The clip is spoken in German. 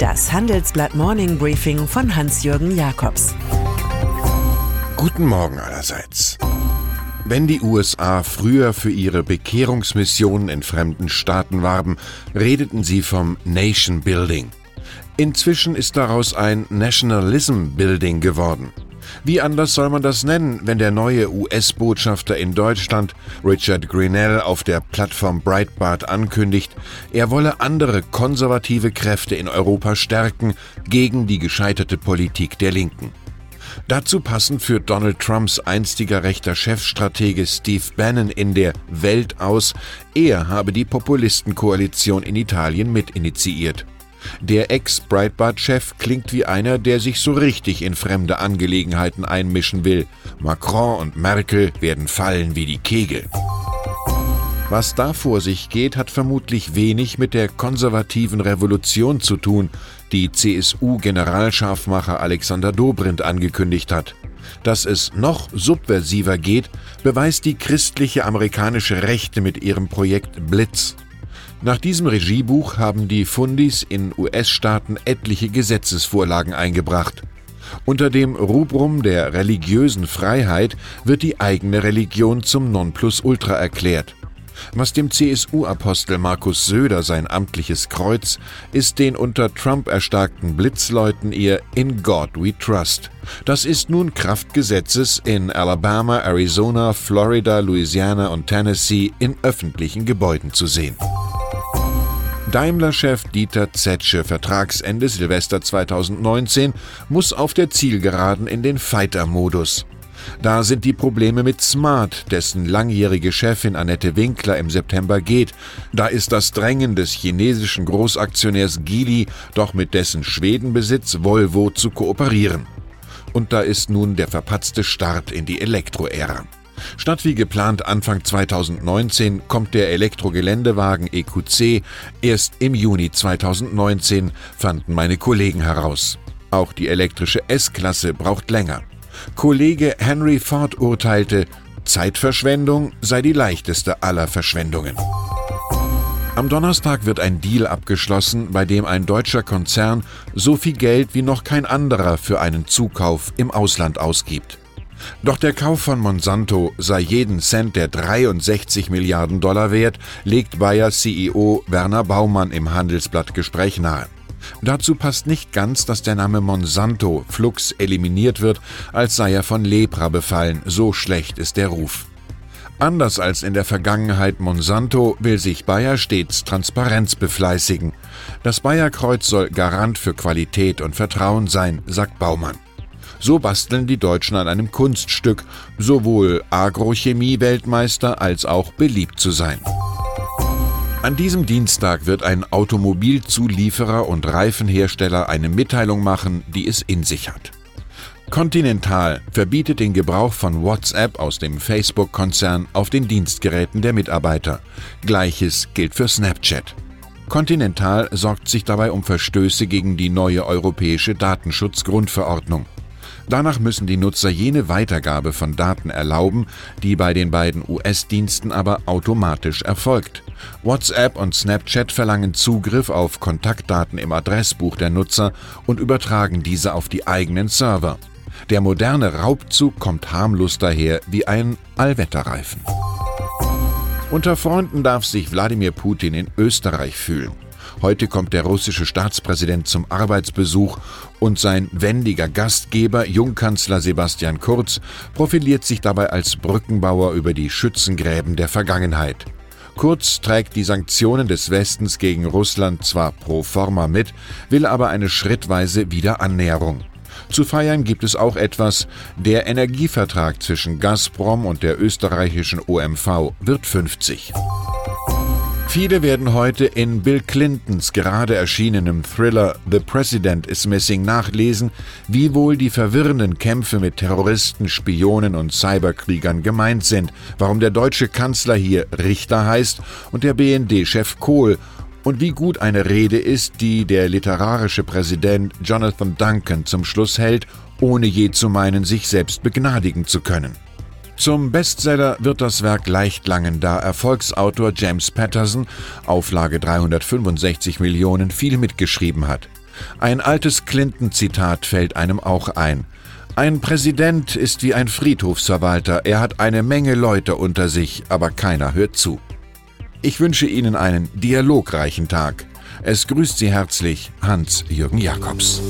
Das Handelsblatt Morning Briefing von Hans-Jürgen Jakobs. Guten Morgen allerseits. Wenn die USA früher für ihre Bekehrungsmissionen in fremden Staaten warben, redeten sie vom Nation Building. Inzwischen ist daraus ein Nationalism Building geworden. Wie anders soll man das nennen, wenn der neue US-Botschafter in Deutschland, Richard Grinnell, auf der Plattform Breitbart ankündigt, er wolle andere konservative Kräfte in Europa stärken gegen die gescheiterte Politik der Linken. Dazu passend führt Donald Trumps einstiger rechter Chefstratege Steve Bannon in der Welt aus, er habe die Populistenkoalition in Italien mitinitiiert. Der Ex-Breitbart-Chef klingt wie einer, der sich so richtig in fremde Angelegenheiten einmischen will. Macron und Merkel werden fallen wie die Kegel. Was da vor sich geht, hat vermutlich wenig mit der konservativen Revolution zu tun, die CSU-Generalscharfmacher Alexander Dobrindt angekündigt hat. Dass es noch subversiver geht, beweist die christliche amerikanische Rechte mit ihrem Projekt Blitz. Nach diesem Regiebuch haben die Fundis in US-Staaten etliche Gesetzesvorlagen eingebracht. Unter dem Rubrum der religiösen Freiheit wird die eigene Religion zum Nonplusultra erklärt. Was dem CSU-Apostel Markus Söder sein amtliches Kreuz, ist den unter Trump erstarkten Blitzleuten ihr In God We Trust. Das ist nun Kraft Gesetzes in Alabama, Arizona, Florida, Louisiana und Tennessee in öffentlichen Gebäuden zu sehen. Daimler-Chef Dieter Zetsche, Vertragsende Silvester 2019, muss auf der Zielgeraden in den Fighter-Modus. Da sind die Probleme mit Smart, dessen langjährige Chefin Annette Winkler im September geht. Da ist das Drängen des chinesischen Großaktionärs Geely, doch mit dessen Schwedenbesitz Volvo zu kooperieren. Und da ist nun der verpatzte Start in die Elektroära. Statt wie geplant Anfang 2019 kommt der Elektrogeländewagen EQC erst im Juni 2019, fanden meine Kollegen heraus. Auch die elektrische S-Klasse braucht länger. Kollege Henry Ford urteilte, Zeitverschwendung sei die leichteste aller Verschwendungen. Am Donnerstag wird ein Deal abgeschlossen, bei dem ein deutscher Konzern so viel Geld wie noch kein anderer für einen Zukauf im Ausland ausgibt. Doch der Kauf von Monsanto sei jeden Cent der 63 Milliarden Dollar wert, legt Bayer CEO Werner Baumann im Handelsblatt Gespräch nahe. Dazu passt nicht ganz, dass der Name Monsanto flugs eliminiert wird, als sei er von Lepra befallen, so schlecht ist der Ruf. Anders als in der Vergangenheit Monsanto will sich Bayer stets Transparenz befleißigen. Das Bayer-Kreuz soll Garant für Qualität und Vertrauen sein, sagt Baumann. So basteln die Deutschen an einem Kunststück, sowohl Agrochemie-Weltmeister als auch beliebt zu sein. An diesem Dienstag wird ein Automobilzulieferer und Reifenhersteller eine Mitteilung machen, die es in sich hat. Continental verbietet den Gebrauch von WhatsApp aus dem Facebook-Konzern auf den Dienstgeräten der Mitarbeiter. Gleiches gilt für Snapchat. Continental sorgt sich dabei um Verstöße gegen die neue europäische Datenschutzgrundverordnung. Danach müssen die Nutzer jene Weitergabe von Daten erlauben, die bei den beiden US-Diensten aber automatisch erfolgt. WhatsApp und Snapchat verlangen Zugriff auf Kontaktdaten im Adressbuch der Nutzer und übertragen diese auf die eigenen Server. Der moderne Raubzug kommt harmlos daher wie ein Allwetterreifen. Unter Freunden darf sich Wladimir Putin in Österreich fühlen. Heute kommt der russische Staatspräsident zum Arbeitsbesuch und sein wendiger Gastgeber, Jungkanzler Sebastian Kurz, profiliert sich dabei als Brückenbauer über die Schützengräben der Vergangenheit. Kurz trägt die Sanktionen des Westens gegen Russland zwar pro forma mit, will aber eine schrittweise Wiederannäherung. Zu feiern gibt es auch etwas. Der Energievertrag zwischen Gazprom und der österreichischen OMV wird 50. Viele werden heute in Bill Clintons gerade erschienenem Thriller The President is Missing nachlesen, wie wohl die verwirrenden Kämpfe mit Terroristen, Spionen und Cyberkriegern gemeint sind, warum der deutsche Kanzler hier Richter heißt und der BND-Chef Kohl und wie gut eine Rede ist, die der literarische Präsident Jonathan Duncan zum Schluss hält, ohne je zu meinen, sich selbst begnadigen zu können. Zum Bestseller wird das Werk leicht langen, da Erfolgsautor James Patterson, Auflage 365 Millionen, viel mitgeschrieben hat. Ein altes Clinton-Zitat fällt einem auch ein. Ein Präsident ist wie ein Friedhofsverwalter, er hat eine Menge Leute unter sich, aber keiner hört zu. Ich wünsche Ihnen einen dialogreichen Tag. Es grüßt Sie herzlich Hans-Jürgen Jakobs.